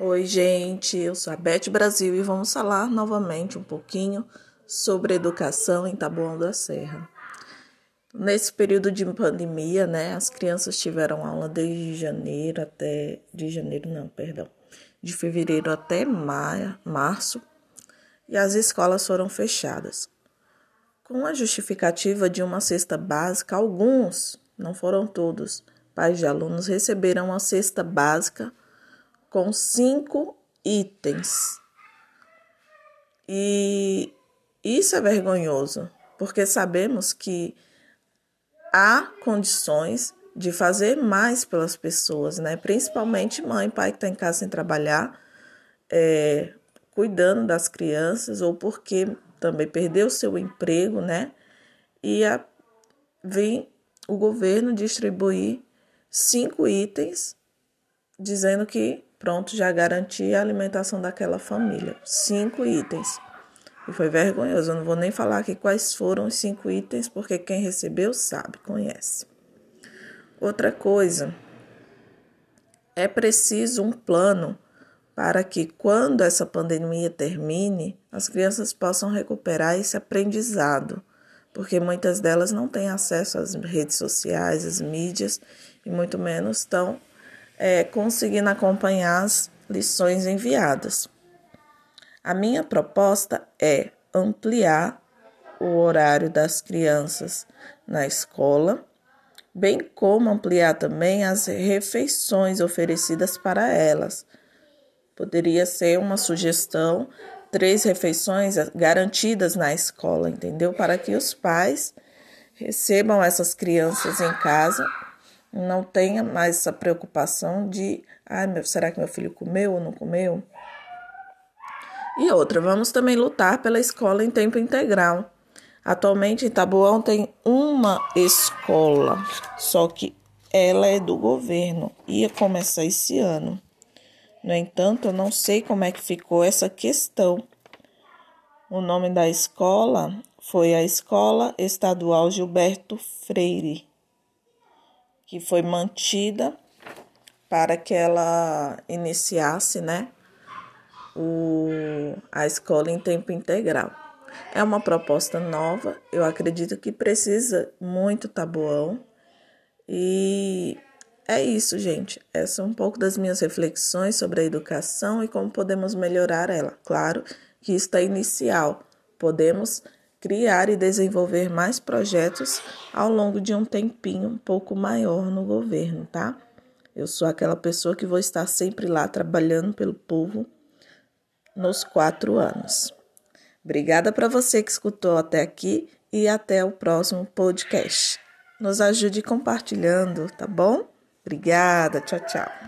Oi, gente, eu sou a Beth Brasil e vamos falar novamente um pouquinho sobre educação em Taboão da Serra. Nesse período de pandemia, né, as crianças tiveram aula desde janeiro até de janeiro não, perdão, de fevereiro até maio, março, e as escolas foram fechadas. Com a justificativa de uma cesta básica, alguns, não foram todos, pais de alunos receberam a cesta básica com cinco itens. E isso é vergonhoso, porque sabemos que há condições de fazer mais pelas pessoas, né? Principalmente mãe, pai que está em casa sem trabalhar, é, cuidando das crianças, ou porque também perdeu seu emprego, né? E a, vem o governo distribuir cinco itens dizendo que pronto já garantia a alimentação daquela família. Cinco itens. E foi vergonhoso. Eu não vou nem falar aqui quais foram os cinco itens, porque quem recebeu sabe, conhece. Outra coisa, é preciso um plano para que, quando essa pandemia termine, as crianças possam recuperar esse aprendizado, porque muitas delas não têm acesso às redes sociais, às mídias, e muito menos estão é, conseguindo acompanhar as lições enviadas. A minha proposta é ampliar o horário das crianças na escola, bem como ampliar também as refeições oferecidas para elas. Poderia ser uma sugestão três refeições garantidas na escola, entendeu? Para que os pais recebam essas crianças em casa não tenha mais essa preocupação de, ai, meu, será que meu filho comeu ou não comeu? E outra, vamos também lutar pela escola em tempo integral. Atualmente em Taboão tem uma escola, só que ela é do governo, ia começar esse ano. No entanto, eu não sei como é que ficou essa questão. O nome da escola foi a Escola Estadual Gilberto Freire que foi mantida para que ela iniciasse, né, o, a escola em tempo integral. É uma proposta nova, eu acredito que precisa muito tabuão. E é isso, gente. Essas são um pouco das minhas reflexões sobre a educação e como podemos melhorar ela. Claro que está inicial. Podemos criar e desenvolver mais projetos ao longo de um tempinho um pouco maior no governo, tá? Eu sou aquela pessoa que vou estar sempre lá trabalhando pelo povo nos quatro anos. Obrigada para você que escutou até aqui e até o próximo podcast. Nos ajude compartilhando, tá bom? Obrigada, tchau, tchau.